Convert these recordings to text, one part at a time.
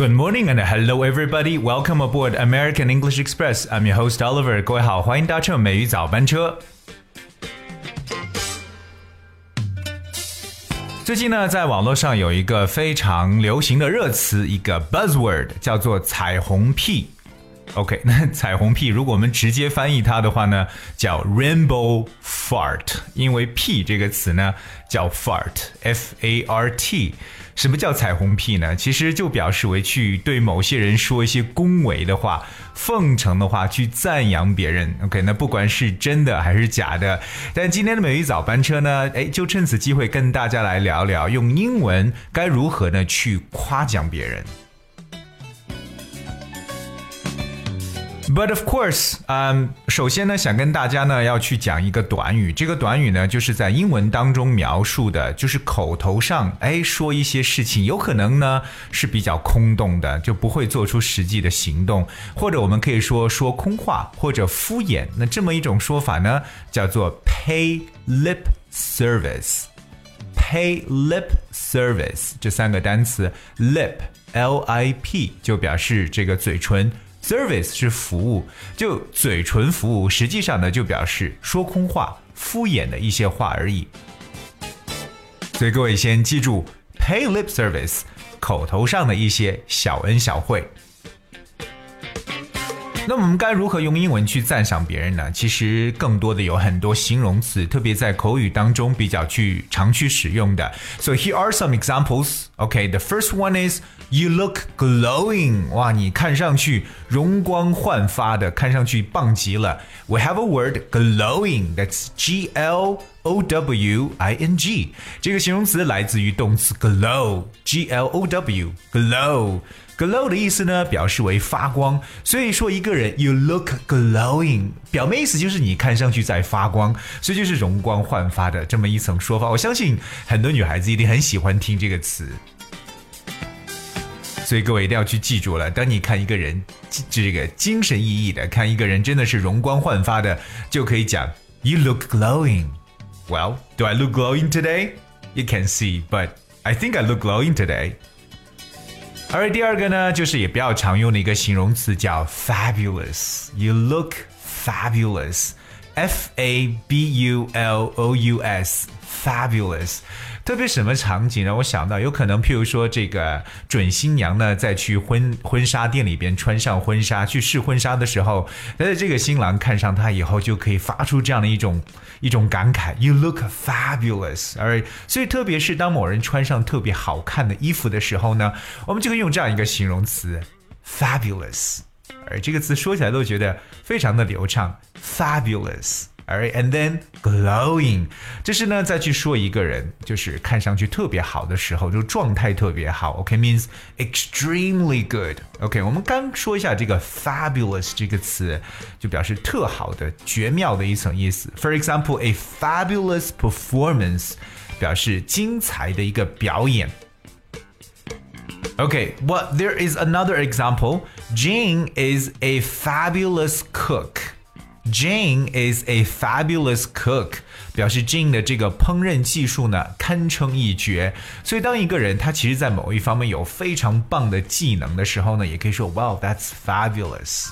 Good morning and hello everybody. Welcome aboard American English Express. I'm your host Oliver. 各位好，欢迎搭乘美语早班车。最近呢，在网络上有一个非常流行的热词，一个 buzzword，叫做彩虹屁。OK，那彩虹屁，如果我们直接翻译它的话呢，叫 rainbow fart，因为屁这个词呢叫 fart，f a r t。什么叫彩虹屁呢？其实就表示为去对某些人说一些恭维的话、奉承的话，去赞扬别人。OK，那不管是真的还是假的，但今天的美语早班车呢，哎，就趁此机会跟大家来聊聊，用英文该如何呢去夸奖别人。But of course，嗯，首先呢，想跟大家呢要去讲一个短语。这个短语呢，就是在英文当中描述的，就是口头上哎说一些事情，有可能呢是比较空洞的，就不会做出实际的行动，或者我们可以说说空话或者敷衍。那这么一种说法呢，叫做 pay lip service。pay lip service 这三个单词，lip l i p 就表示这个嘴唇。Service 是服务，就嘴唇服务，实际上呢就表示说空话、敷衍的一些话而已。所以各位先记住，pay lip service，口头上的一些小恩小惠。那我们该如何用英文去赞赏别人呢？其实更多的有很多形容词，特别在口语当中比较去常去使用的。So here are some examples. Okay, the first one is you look glowing. 哇，你看上去容光焕发的，看上去棒极了。We have a word glowing. That's G L O W I N G. 这个形容词来自于动词 glow. G L O W glow. Glow 的意思呢，表示为发光，所以说一个人 you look glowing，表面意思就是你看上去在发光，所以就是容光焕发的这么一层说法。我相信很多女孩子一定很喜欢听这个词，所以各位一定要去记住了。当你看一个人这个精神奕奕的，看一个人真的是容光焕发的，就可以讲 you look glowing。Well, do I look glowing today? You can see, but I think I look glowing today. 而第二个呢，就是也比较常用的一个形容词叫 fabulous。You look fabulous. F A B U L O U S fabulous， 特别什么场景呢？我想到有可能，譬如说这个准新娘呢，在去婚婚纱店里边穿上婚纱去试婚纱的时候，那这个新郎看上她以后，就可以发出这样的一种一种感慨：“You look fabulous。”而所以，特别是当某人穿上特别好看的衣服的时候呢，我们就会用这样一个形容词：fabulous。而这个词说起来都觉得非常的流畅，fabulous。Alright, and then glowing，这是呢再去说一个人就是看上去特别好的时候，就状态特别好。OK，means、okay, extremely good。OK，我们刚说一下这个 fabulous 这个词，就表示特好的、绝妙的一层意思。For example, a fabulous performance 表示精彩的一个表演。Okay, well, there is another example. Jane is a fabulous cook. Jane is a fabulous cook，表示 Jane 的这个烹饪技术呢堪称一绝。所以当一个人他其实在某一方面有非常棒的技能的时候呢，也可以说 Wow, that's fabulous。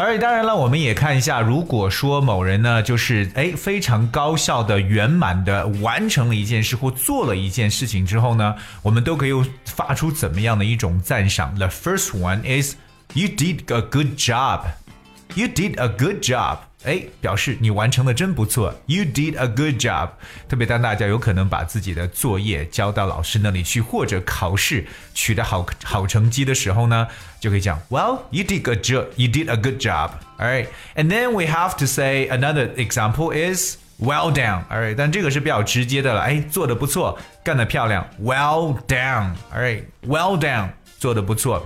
而当然了，我们也看一下，如果说某人呢，就是哎非常高效的、圆满的完成了一件事或做了一件事情之后呢，我们都可以发出怎么样的一种赞赏？The first one is You did a good job. You did a good job. 哎，表示你完成的真不错。You did a good job。特别当大家有可能把自己的作业交到老师那里去，或者考试取得好好成绩的时候呢，就可以讲，Well, you did a job. You did a good job. All right. And then we have to say another example is well done. All right. 但这个是比较直接的了。哎，做的不错，干得漂亮。Well done. All right. Well done. 做的不错。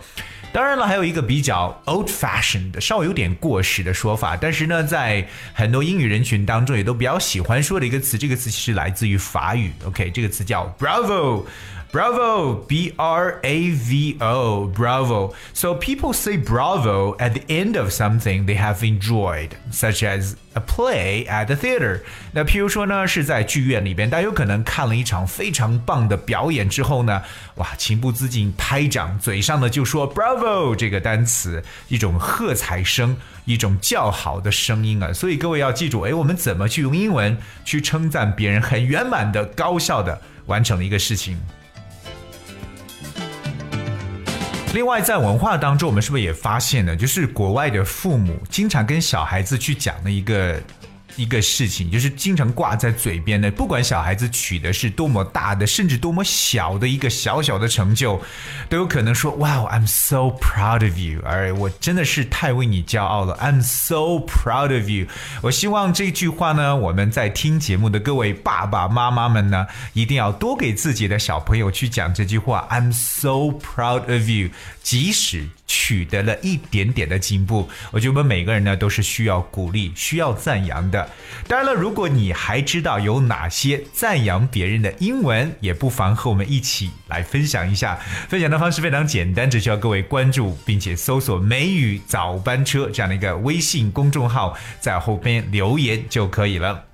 当然了，还有一个比较 old-fashioned 稍微有点过时的说法，但是呢，在很多英语人群当中也都比较喜欢说的一个词，这个词其实来自于法语。OK，这个词叫 bravo。Bravo, B R A V O, bravo. So people say bravo at the end of something they have enjoyed, such as a play at the theater。那譬如说呢，是在剧院里边，大家有可能看了一场非常棒的表演之后呢，哇，情不自禁拍掌，嘴上呢就说 bravo 这个单词，一种喝彩声，一种叫好的声音啊。所以各位要记住，哎，我们怎么去用英文去称赞别人很圆满的、高效的完成了一个事情。另外，在文化当中，我们是不是也发现呢？就是国外的父母经常跟小孩子去讲的一个。一个事情，就是经常挂在嘴边的，不管小孩子取的是多么大的，甚至多么小的一个小小的成就，都有可能说：“Wow, I'm so proud of you。”而我真的是太为你骄傲了，I'm so proud of you。我希望这句话呢，我们在听节目的各位爸爸妈妈们呢，一定要多给自己的小朋友去讲这句话：“I'm so proud of you。”即使取得了一点点的进步，我觉得我们每个人呢都是需要鼓励、需要赞扬的。当然了，如果你还知道有哪些赞扬别人的英文，也不妨和我们一起来分享一下。分享的方式非常简单，只需要各位关注并且搜索“美语早班车”这样的一个微信公众号，在后边留言就可以了。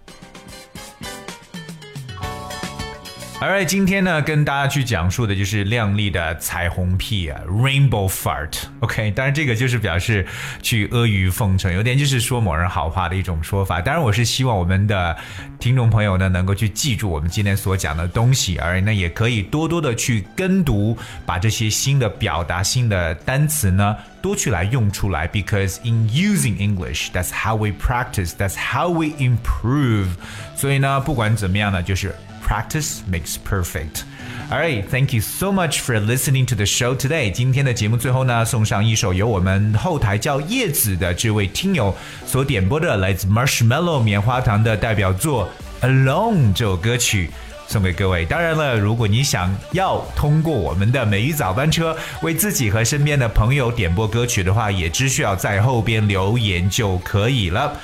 而今天呢，跟大家去讲述的就是靓丽的彩虹屁啊，rainbow fart。OK，当然这个就是表示去阿谀奉承，有点就是说某人好话的一种说法。当然，我是希望我们的听众朋友呢，能够去记住我们今天所讲的东西，而那，也可以多多的去跟读，把这些新的表达、新的单词呢，多去来用出来。Because in using English, that's how we practice, that's how we improve。所以呢，不管怎么样呢，就是。Practice makes perfect. All right, thank you so much for listening to the show today. 今天的节目最后呢，送上一首由我们后台叫叶子的这位听友所点播的来自 Marshmallow 棉花糖的代表作《Alone》这首歌曲。送给各位。当然了，如果你想要通过我们的美语早班车为自己和身边的朋友点播歌曲的话，也只需要在后边留言就可以了。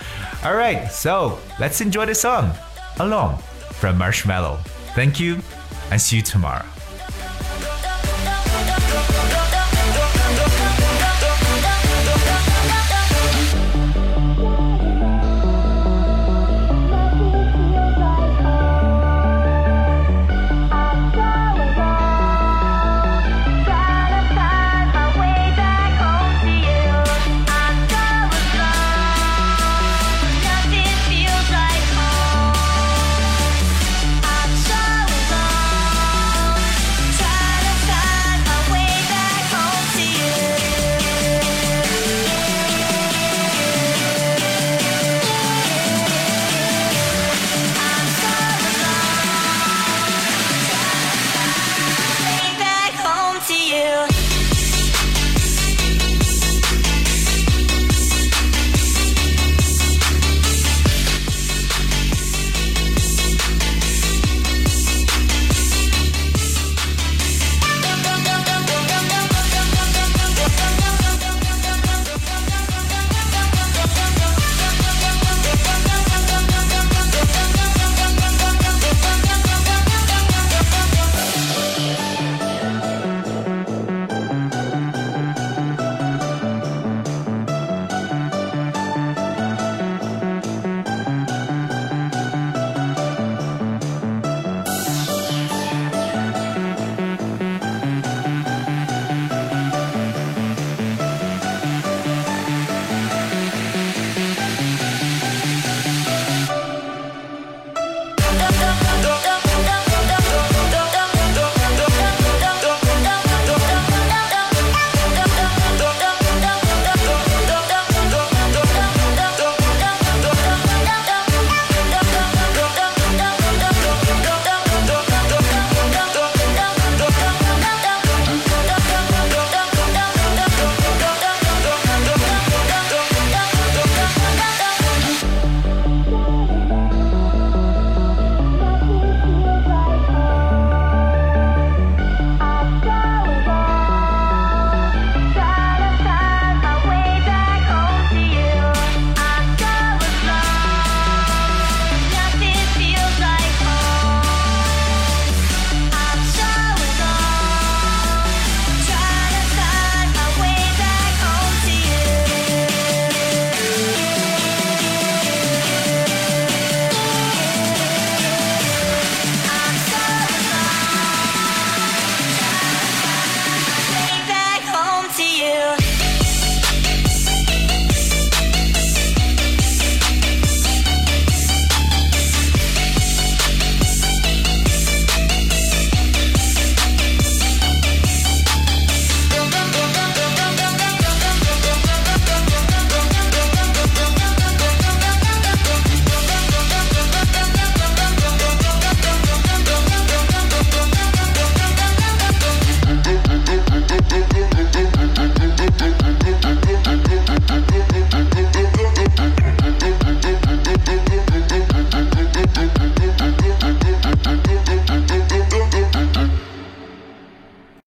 All right, so let's enjoy the song "Alone." from Marshmallow. Thank you and see you tomorrow.